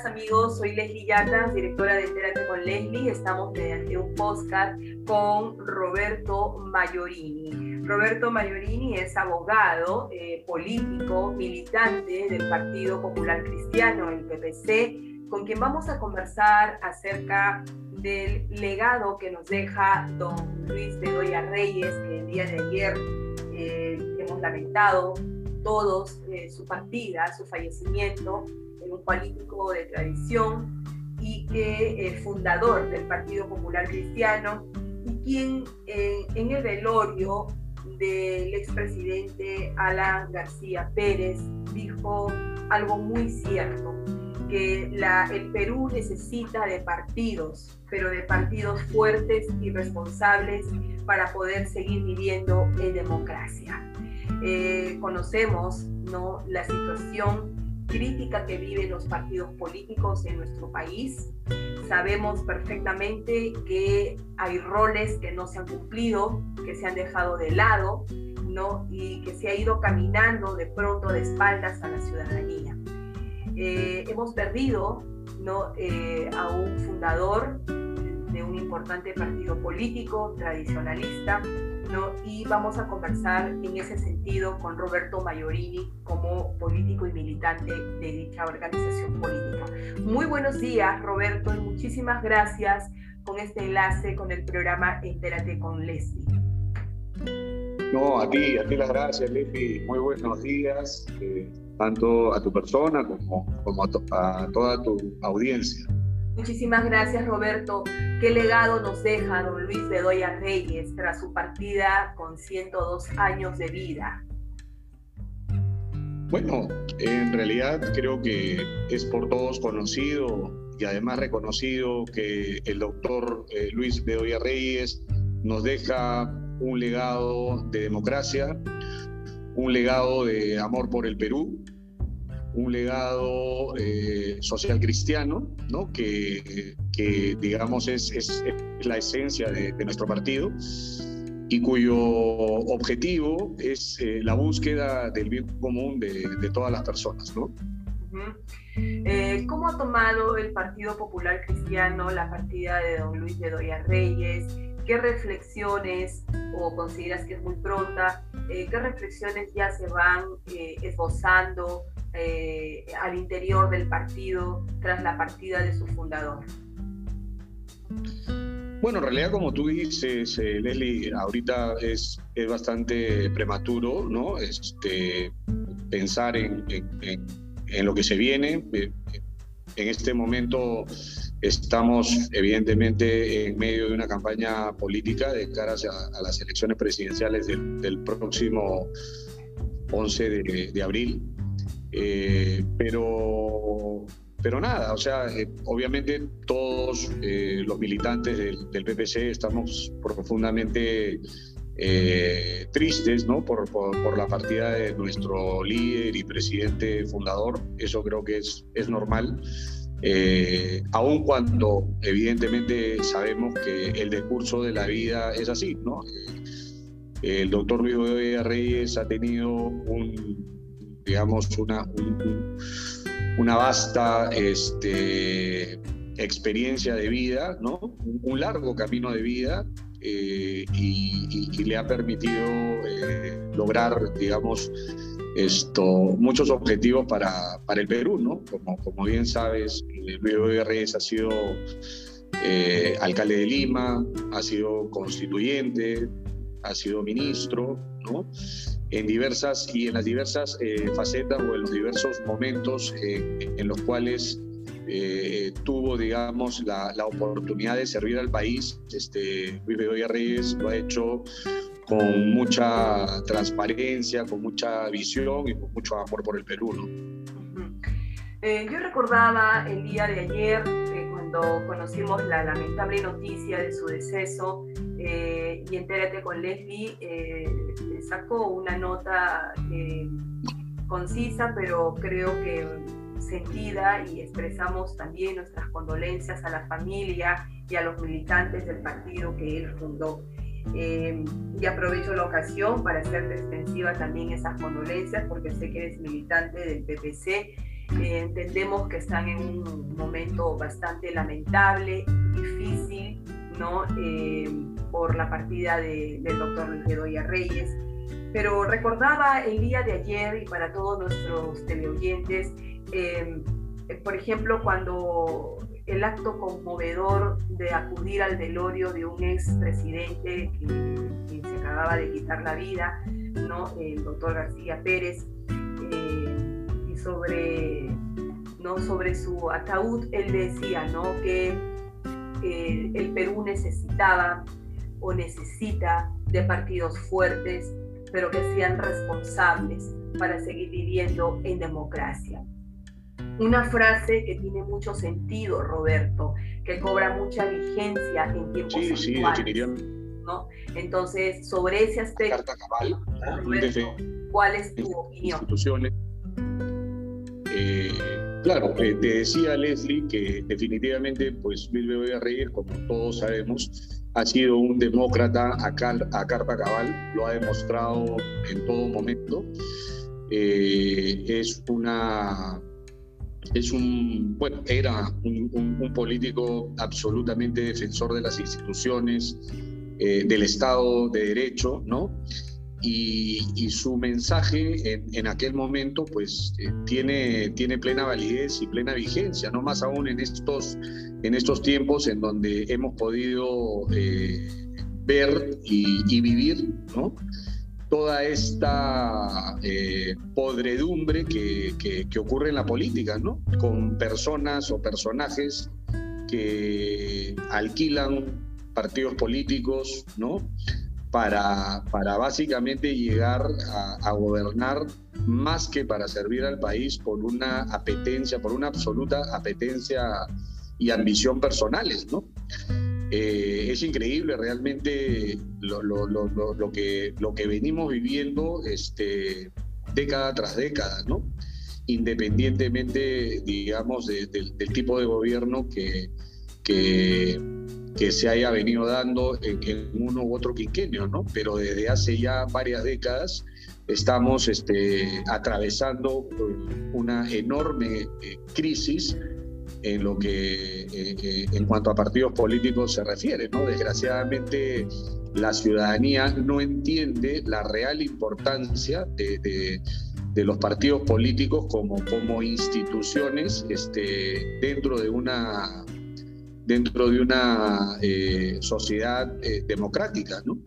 Amigos, soy Leslie Yatas, directora de Entérate con Leslie. Estamos mediante un podcast con Roberto Mayorini. Roberto Mayorini es abogado, eh, político, militante del Partido Popular Cristiano, el PPC, con quien vamos a conversar acerca del legado que nos deja don Luis Bedoya Reyes, que el día de ayer eh, hemos lamentado todos eh, su partida, su fallecimiento un político de tradición y que es fundador del Partido Popular Cristiano y quien eh, en el velorio del expresidente Alan García Pérez dijo algo muy cierto, que el Perú necesita de partidos, pero de partidos fuertes y responsables para poder seguir viviendo en democracia. Eh, conocemos ¿no? la situación crítica que viven los partidos políticos en nuestro país. Sabemos perfectamente que hay roles que no se han cumplido, que se han dejado de lado, ¿no? Y que se ha ido caminando de pronto de espaldas a la ciudadanía. Eh, hemos perdido ¿no? Eh, a un fundador de un importante partido político tradicionalista, y vamos a conversar en ese sentido con Roberto Mayorini como político y militante de dicha organización política. Muy buenos días, Roberto, y muchísimas gracias con este enlace con el programa Entérate con Leslie. No, a ti, a ti las gracias, Leslie. Muy buenos días, eh, tanto a tu persona como, como a toda tu audiencia. Muchísimas gracias, Roberto. ¿Qué legado nos deja don Luis Bedoya Reyes tras su partida con 102 años de vida? Bueno, en realidad creo que es por todos conocido y además reconocido que el doctor eh, Luis Bedoya Reyes nos deja un legado de democracia, un legado de amor por el Perú, un legado eh, social cristiano, ¿no? que, digamos es, la esencia de, nuestro partido y cuyo objetivo es eh, la búsqueda del bien común de, de todas las personas. ¿no? Eh, ¿Cómo ha tomado el Partido Popular Cristiano la partida de don Luis Bedoya Reyes? ¿Qué reflexiones, o consideras que es muy pronta, qué reflexiones ya se van esbozando eh, al interior del partido tras la partida de su fundador? Bueno, en realidad, como tú dices, eh, Leslie, ahorita es, es, bastante prematuro, ¿no? Este, pensar en, en, lo que se viene. Eh, en este momento estamos, evidentemente, en medio de una campaña política de cara a, las elecciones presidenciales del, próximo 11 de, de abril. Eh, pero, pero nada, o sea, eh, obviamente todos eh, los militantes del, PPC estamos profundamente tristes ¿no? Por, por, la partida de nuestro líder y presidente fundador. Eso creo que es, es normal. aun cuando evidentemente sabemos que el discurso de la vida es así, ¿no? el doctor Luis Reyes ha tenido un, digamos, una, una vasta este, experiencia de vida, ¿no? un, largo camino de vida eh, y, le ha permitido eh, lograr, digamos, esto, muchos objetivos para, para, el Perú, ¿no? Como, como bien sabes, Luis Reyes ha sido eh, alcalde de Lima, ha sido constituyente, ha sido ministro, ¿no? en diversas y en las diversas eh, facetas o en los diversos momentos eh, en los cuales eh, tuvo, digamos, la, la, oportunidad de servir al país. Este, Luis Bedoya Reyes lo ha hecho con mucha transparencia, con mucha visión y con mucho amor por el Perú. yo recordaba el día de ayer, cuando cuando conocimos la lamentable noticia de su deceso eh, y entérate con Leslie, eh, sacó una nota eh, concisa, pero creo que sentida y expresamos también nuestras condolencias a la familia y a los militantes del partido que él fundó. y aprovecho la ocasión para hacerte extensiva también esas condolencias porque sé que eres militante del PPC eh, entendemos que están en un momento bastante lamentable, difícil, ¿no? Eh, por la partida del doctor Bedoya Reyes. Pero recordaba el día de ayer y para todos nuestros teleoyentes, eh, por ejemplo, cuando el acto conmovedor de acudir al velorio de un expresidente que, que se acababa de quitar la vida, ¿no? el doctor García Pérez, sobre, ¿no? sobre su ataúd, él decía ¿no? que eh, el Perú necesitaba o necesita de partidos fuertes, pero que sean responsables para seguir viviendo en democracia. Una frase que tiene mucho sentido, Roberto, que cobra mucha vigencia en tiempos sí, sí, ¿no? Entonces, sobre ese aspecto, ¿cuál es tu opinión? Eh, claro, eh, te decía Leslie que definitivamente, pues Luis Bedoya Reyes, como todos sabemos, ha sido un demócrata a, carta cabal, lo ha demostrado en todo momento. Eh, es una es un, bueno, era un, político absolutamente defensor de las instituciones, del Estado de Derecho, ¿no? Y, su mensaje en, aquel momento pues eh, tiene, tiene plena validez y plena vigencia, no más aún en estos, en estos tiempos en donde hemos podido eh, ver y, vivir toda esta eh, podredumbre que, que, que, ocurre en la política, ¿no? con personas o personajes que alquilan partidos políticos, ¿no? Para, para básicamente llegar a, gobernar más que para servir al país por una apetencia, por una absoluta apetencia y ambición personales, ¿no? Eh, es increíble realmente lo, lo, lo, lo, que, lo que venimos viviendo este, década tras década, ¿no? Independientemente, digamos, del tipo de gobierno que, que que se haya venido dando en, uno u otro quinquenio, ¿no? Pero desde hace ya varias décadas estamos este, atravesando eh, una enorme eh, crisis en lo que eh, en cuanto a partidos políticos se refiere, ¿no? Desgraciadamente la ciudadanía no entiende la real importancia de, de, los partidos políticos como, como instituciones este, dentro de una dentro de una eh, sociedad eh, democrática, ¿no?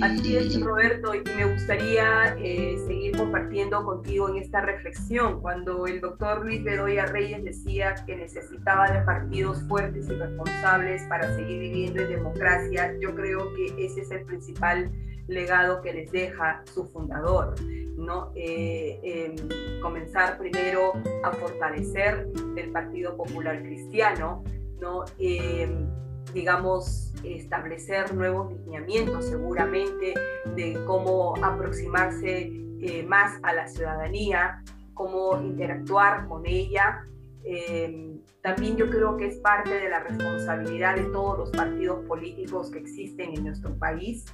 Así es, Roberto, y me gustaría eh, seguir compartiendo contigo en esta reflexión. Cuando el doctor Luis Bedoya Reyes decía que necesitaba de partidos fuertes y responsables para seguir viviendo en democracia, yo creo que ese es el principal legado que les deja su fundador, ¿no? Em, comenzar primero a fortalecer el Partido Popular Cristiano, eh, digamos, establecer nuevos lineamientos seguramente de cómo aproximarse eh, más a la ciudadanía, cómo interactuar con ella. Eh, también yo creo que es parte de la responsabilidad de todos los partidos políticos que existen en nuestro país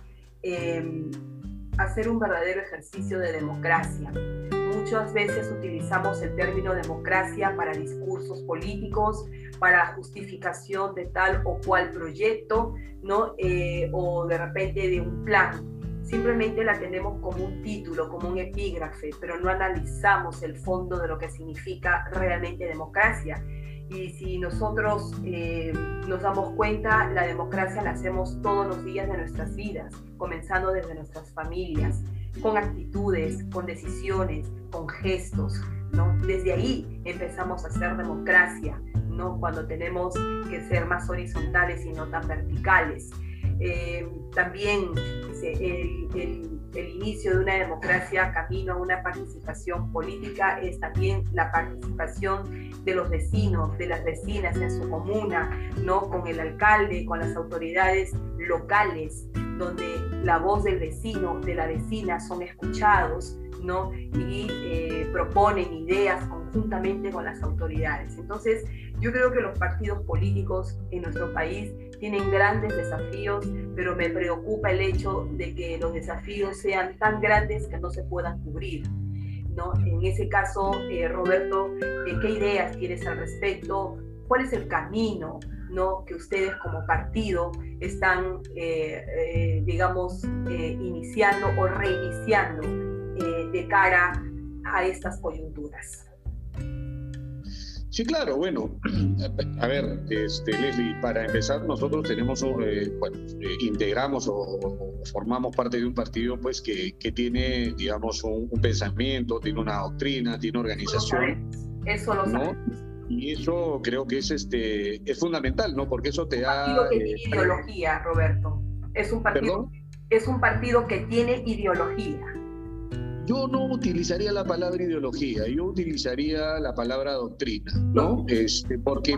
hacer un verdadero ejercicio de democracia. Muchas veces utilizamos el término democracia para discursos políticos, para justificación de tal o cual proyecto, ¿no? Eh, o de repente de un plan. Simplemente la tenemos como un título, como un epígrafe, pero no analizamos el fondo de lo que significa realmente democracia. Y si nosotros eh, nos damos cuenta, la democracia la hacemos todos los días de nuestras vidas, comenzando desde nuestras familias, con actitudes, con decisiones, con gestos. ¿no? Desde ahí empezamos a hacer democracia, ¿no? cuando tenemos que ser más horizontales y no tan verticales. Eh, también el, el, inicio de una democracia camino a una participación política es también la participación de los vecinos, de las vecinas en su comuna, ¿no? con el alcalde, con las autoridades locales, donde la voz del vecino, de la vecina son escuchados ¿no? y eh, proponen ideas conjuntamente con las autoridades. Entonces, yo creo que los partidos políticos en nuestro país tienen grandes desafíos, pero me preocupa el hecho de que los desafíos sean tan grandes que no se puedan cubrir. ¿no? En ese caso, eh, Roberto, eh, ¿qué ideas tienes al respecto? ¿Cuál es el camino ¿no? que ustedes como partido están, eh, digamos, iniciando o reiniciando de cara a estas coyunturas? Sí, claro, bueno, a ver, este, Leslie, para empezar, nosotros tenemos, eh, bueno, eh, integramos o, formamos parte de un partido, pues, que, que tiene, digamos, un, pensamiento, tiene una doctrina, tiene organización. Eso lo ¿no? Y eso creo que es, este, es fundamental, ¿no? Porque eso te da... Un partido que tiene eh, ideología, Roberto. Es un partido, es un partido que tiene ideología. Yo no utilizaría la palabra ideología, yo utilizaría la palabra doctrina, ¿no? Este, porque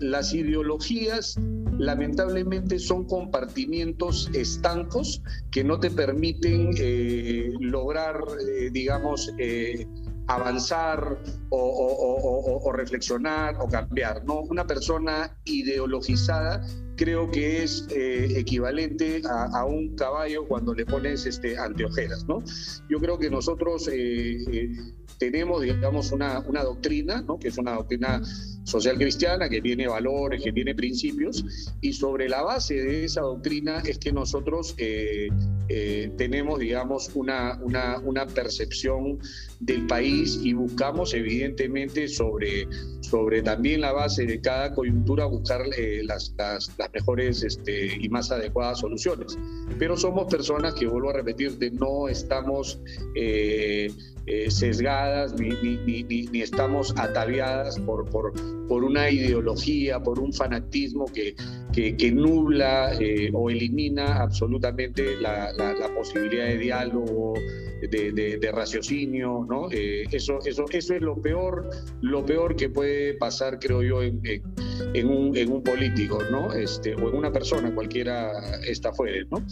las ideologías lamentablemente son compartimientos estancos que no te permiten eh, lograr, eh, digamos, eh, avanzar o, reflexionar o cambiar. ¿no? Una persona ideologizada creo que es eh, equivalente a, un caballo cuando le pones este, anteojeras. ¿no? Yo creo que nosotros eh, eh, tenemos, digamos, una, una doctrina, ¿no? que es una doctrina social cristiana, que tiene valores, que tiene principios, y sobre la base de esa doctrina es que nosotros tenemos, digamos, una, una, una percepción del país y buscamos, evidentemente, sobre, sobre también la base de cada coyuntura, buscar las, las las mejores este, y más adecuadas soluciones. Pero somos personas que, vuelvo a repetirte, no estamos eh, eh, sesgadas ni, ni, ni, estamos ataviadas por, por, por, una ideología, por un fanatismo que, que, que nubla eh, o elimina absolutamente la, la, posibilidad de diálogo, de, de, raciocinio, ¿no? eso, eso, eso es lo peor, lo peor que puede pasar, creo yo, en, en, un, en un político, ¿no? Este, o en una persona, cualquiera está fuera, ¿no?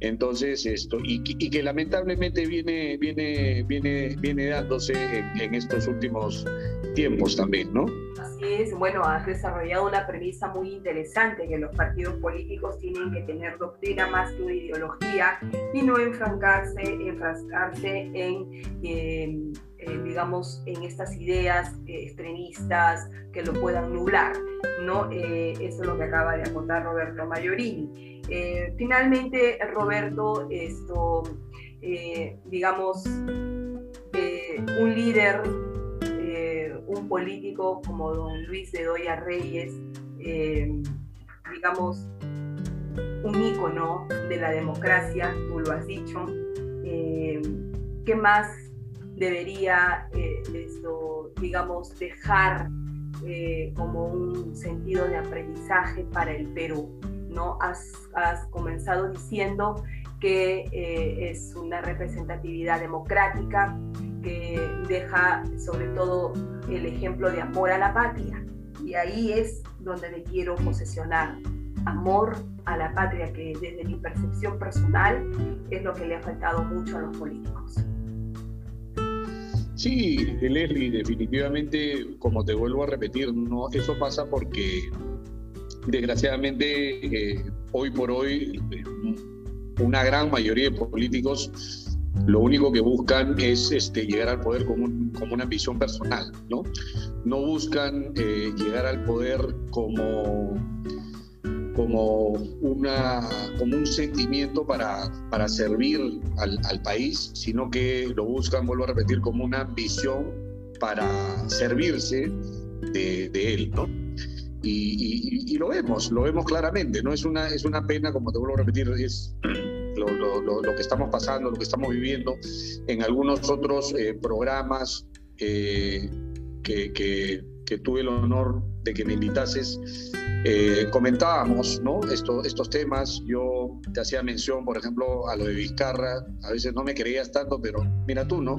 Entonces, esto, y, y, que lamentablemente viene, viene, viene, viene dándose en, estos últimos tiempos también, ¿no? Así es, bueno, has desarrollado una premisa muy interesante, que los partidos políticos tienen que tener doctrina más que una ideología y no enfrancarse, enfrascarse en... Eh, eh, digamos, en estas ideas eh, extremistas que lo puedan nublar, ¿no? Eh, eso es lo que acaba de acotar Roberto Mayorini. finalmente, Roberto, esto, digamos, un líder, un político como don Luis de Doya Reyes, digamos, un ícono de la democracia, tú lo has dicho. ¿Qué más debería eh, digamos, dejar eh, como un sentido de aprendizaje para el Perú. ¿no? Has, has comenzado diciendo que eh, es una representatividad democrática que deja sobre todo el ejemplo de amor a la patria. Y ahí es donde me quiero posesionar. Amor a la patria, que desde mi percepción personal es lo que le ha faltado mucho a los políticos. Sí, Leslie, definitivamente, como te vuelvo a repetir, no, eso pasa porque desgraciadamente eh, hoy por hoy una gran mayoría de políticos lo único que buscan es este, llegar al poder como, como una ambición personal, ¿no? No buscan eh, llegar al poder como como, una, como un sentimiento para, para servir al, al, país, sino que lo buscan, vuelvo a repetir, como una ambición para servirse de, de él, ¿no? Y, y, lo vemos, lo vemos claramente, ¿no? Es una, es una pena, como te vuelvo a repetir, es lo, lo, lo que estamos pasando, lo que estamos viviendo en algunos otros eh, programas eh, que, que, que tuve el honor de que me invitases. Eh, comentábamos ¿no? Esto, estos temas, yo te hacía mención, por ejemplo, a lo de Vizcarra, a veces no me creías tanto, pero mira tú, ¿no?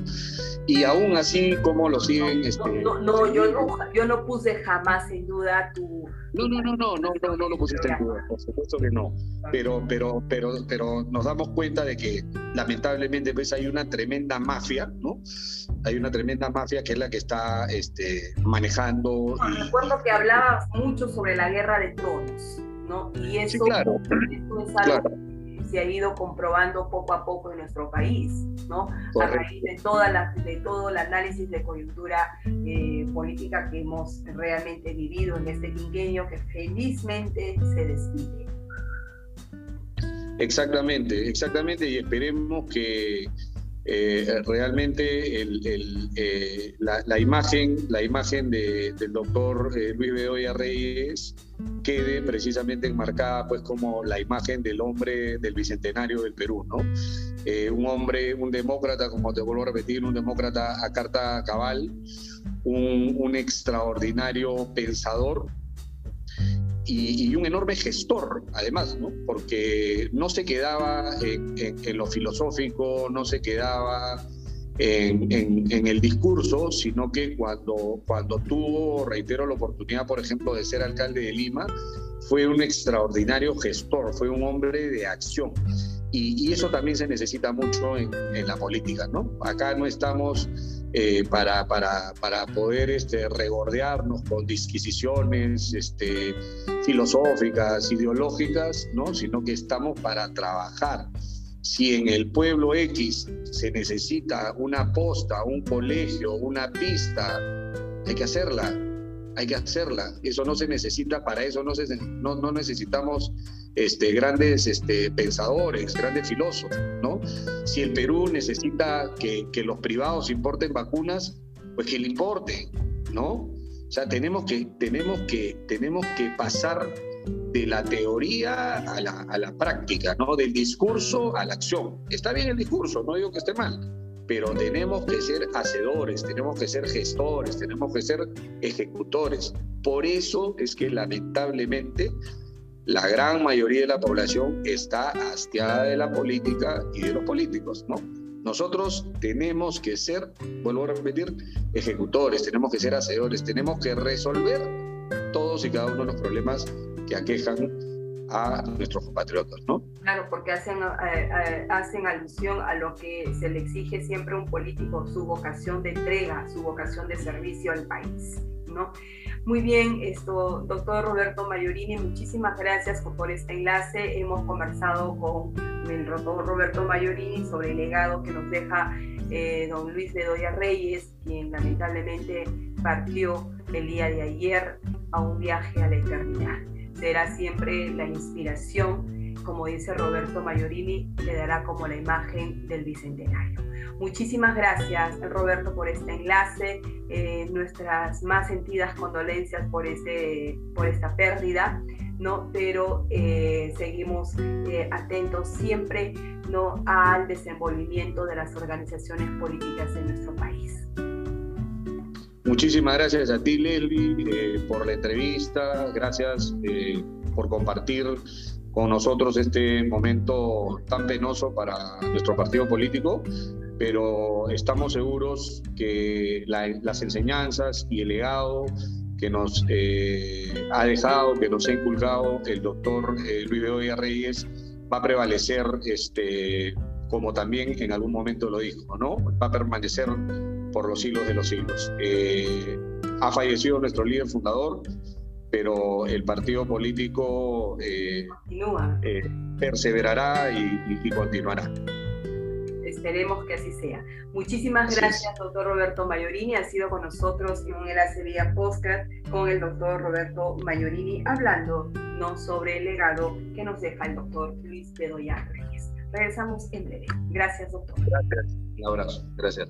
Y aún así, ¿cómo lo siguen? No, este, no, no, yo no, yo no puse jamás en duda tu... No, no, no, no, no, no, no lo pusiste en duda, por supuesto que no. Pero, pero, pero, pero nos damos cuenta de que lamentablemente pues hay una tremenda mafia, ¿no? Hay una tremenda mafia que es la que está este, manejando. y... Recuerdo que hablabas mucho sobre la guerra de tronos, ¿no? Y eso, sí, claro. eso es algo claro. que se ha ido comprobando poco a poco en nuestro país, ¿no? Correcto. A raíz de, toda la, de todo el análisis de coyuntura eh, política que hemos realmente vivido en este quinquenio que felizmente se despide. Exactamente, exactamente, y esperemos que eh, realmente el, el, eh, la, la, imagen, la imagen de, del doctor eh, Luis Bedoya Reyes quede precisamente enmarcada pues como la imagen del hombre del bicentenario del Perú, ¿no? un hombre, un demócrata, como te vuelvo a repetir, un demócrata a carta cabal, un, un extraordinario pensador, y, y, un enorme gestor, además, ¿no? porque no se quedaba en, en, en lo filosófico, no se quedaba en, en, el discurso, sino que cuando, cuando tuvo, reitero, la oportunidad, por ejemplo, de ser alcalde de Lima, fue un extraordinario gestor, fue un hombre de acción. Y, eso también se necesita mucho en, la política, ¿no? Acá no estamos eh, para, para, para, poder este, regordearnos con disquisiciones este, filosóficas, ideológicas, ¿no? sino que estamos para trabajar. Si en el pueblo X se necesita una posta, un colegio, una pista, hay que hacerla, hay que hacerla. Eso no se necesita, para eso no, se, no, no necesitamos este, grandes este, pensadores, grandes filósofos, ¿no? Si el Perú necesita que, los privados importen vacunas, pues que le importen, ¿no? O sea, tenemos que, tenemos que, tenemos que pasar de la teoría a la, a la práctica, ¿no? Del discurso a la acción. Está bien el discurso, no digo que esté mal, pero tenemos que ser hacedores, tenemos que ser gestores, tenemos que ser ejecutores. Por eso es que lamentablemente la gran mayoría de la población está hastiada de la política y de los políticos, ¿no? Nosotros tenemos que ser, vuelvo a repetir, ejecutores, tenemos que ser hacedores, tenemos que resolver todos y cada uno de los problemas que aquejan a nuestros compatriotas, ¿no? Claro, porque hacen, eh, eh, hacen alusión a lo que se le exige siempre a un político, su vocación de entrega, su vocación de servicio al país, ¿no? Muy bien, esto, doctor Roberto Mayorini, muchísimas gracias por, este enlace. Hemos conversado con el doctor Roberto Mayorini sobre el legado que nos deja eh, don Luis Bedoya Reyes, quien lamentablemente partió el día de ayer a un viaje a la eternidad. Será siempre la inspiración, como dice Roberto Mayorini, quedará como la imagen del bicentenario. Muchísimas gracias, Roberto, por este enlace. Eh, nuestras más sentidas condolencias por, ese, por esta pérdida, ¿no? pero eh, seguimos eh, atentos siempre ¿no? al desenvolvimiento de las organizaciones políticas en nuestro país. Muchísimas gracias a ti, Leslie, por la entrevista. Gracias por compartir con nosotros este momento tan penoso para nuestro partido político pero estamos seguros que la, las enseñanzas y el legado que nos eh, ha dejado, que nos ha inculcado el doctor eh, Luis Bedoya Reyes va a prevalecer, este, como también en algún momento lo dijo, ¿no? Va a permanecer por los siglos de los siglos. Eh, ha fallecido nuestro líder fundador, pero el partido político eh, eh, perseverará y, y, continuará. Esperemos que así sea. Muchísimas gracias, doctor Roberto Mayorini. Ha sido con nosotros en un enlace vía podcast con el doctor Roberto Mayorini hablando no sobre el legado que nos deja el doctor Luis Bedoya Reyes. Regresamos en breve. Gracias, doctor. Gracias. Un abrazo. Gracias.